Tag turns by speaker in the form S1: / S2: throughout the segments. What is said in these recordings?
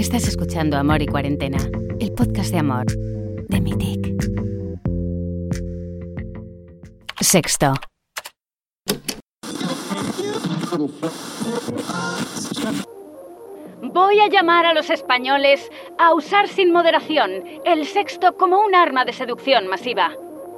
S1: Estás escuchando Amor y Cuarentena, el podcast de amor de Mitic. Sexto.
S2: Voy a llamar a los españoles a usar sin moderación el sexto como un arma de seducción masiva.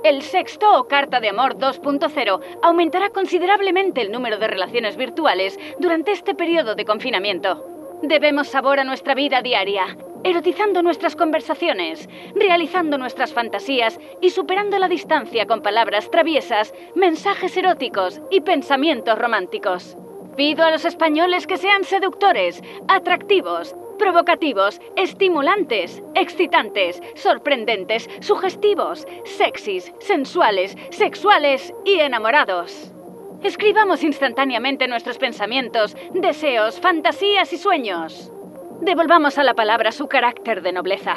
S2: El sexto o carta de amor 2.0 aumentará considerablemente el número de relaciones virtuales durante este periodo de confinamiento. Debemos sabor a nuestra vida diaria, erotizando nuestras conversaciones, realizando nuestras fantasías y superando la distancia con palabras traviesas, mensajes eróticos y pensamientos románticos. Pido a los españoles que sean seductores, atractivos, provocativos, estimulantes, excitantes, sorprendentes, sugestivos, sexys, sensuales, sexuales y enamorados. Escribamos instantáneamente nuestros pensamientos, deseos, fantasías y sueños. Devolvamos a la palabra su carácter de nobleza.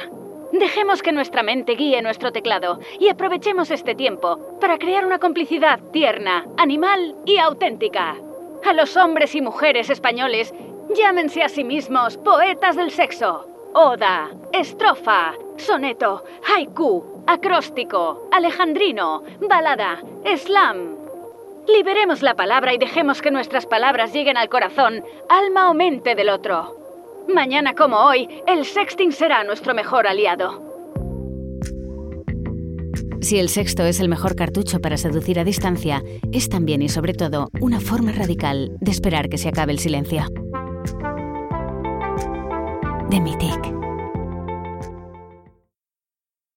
S2: Dejemos que nuestra mente guíe nuestro teclado y aprovechemos este tiempo para crear una complicidad tierna, animal y auténtica. A los hombres y mujeres españoles, llámense a sí mismos poetas del sexo. Oda, estrofa, soneto, haiku, acróstico, alejandrino, balada, slam. Liberemos la palabra y dejemos que nuestras palabras lleguen al corazón, alma o mente del otro. Mañana como hoy, el sexting será nuestro mejor aliado.
S1: Si el sexto es el mejor cartucho para seducir a distancia, es también y sobre todo una forma radical de esperar que se acabe el silencio. De Mitic.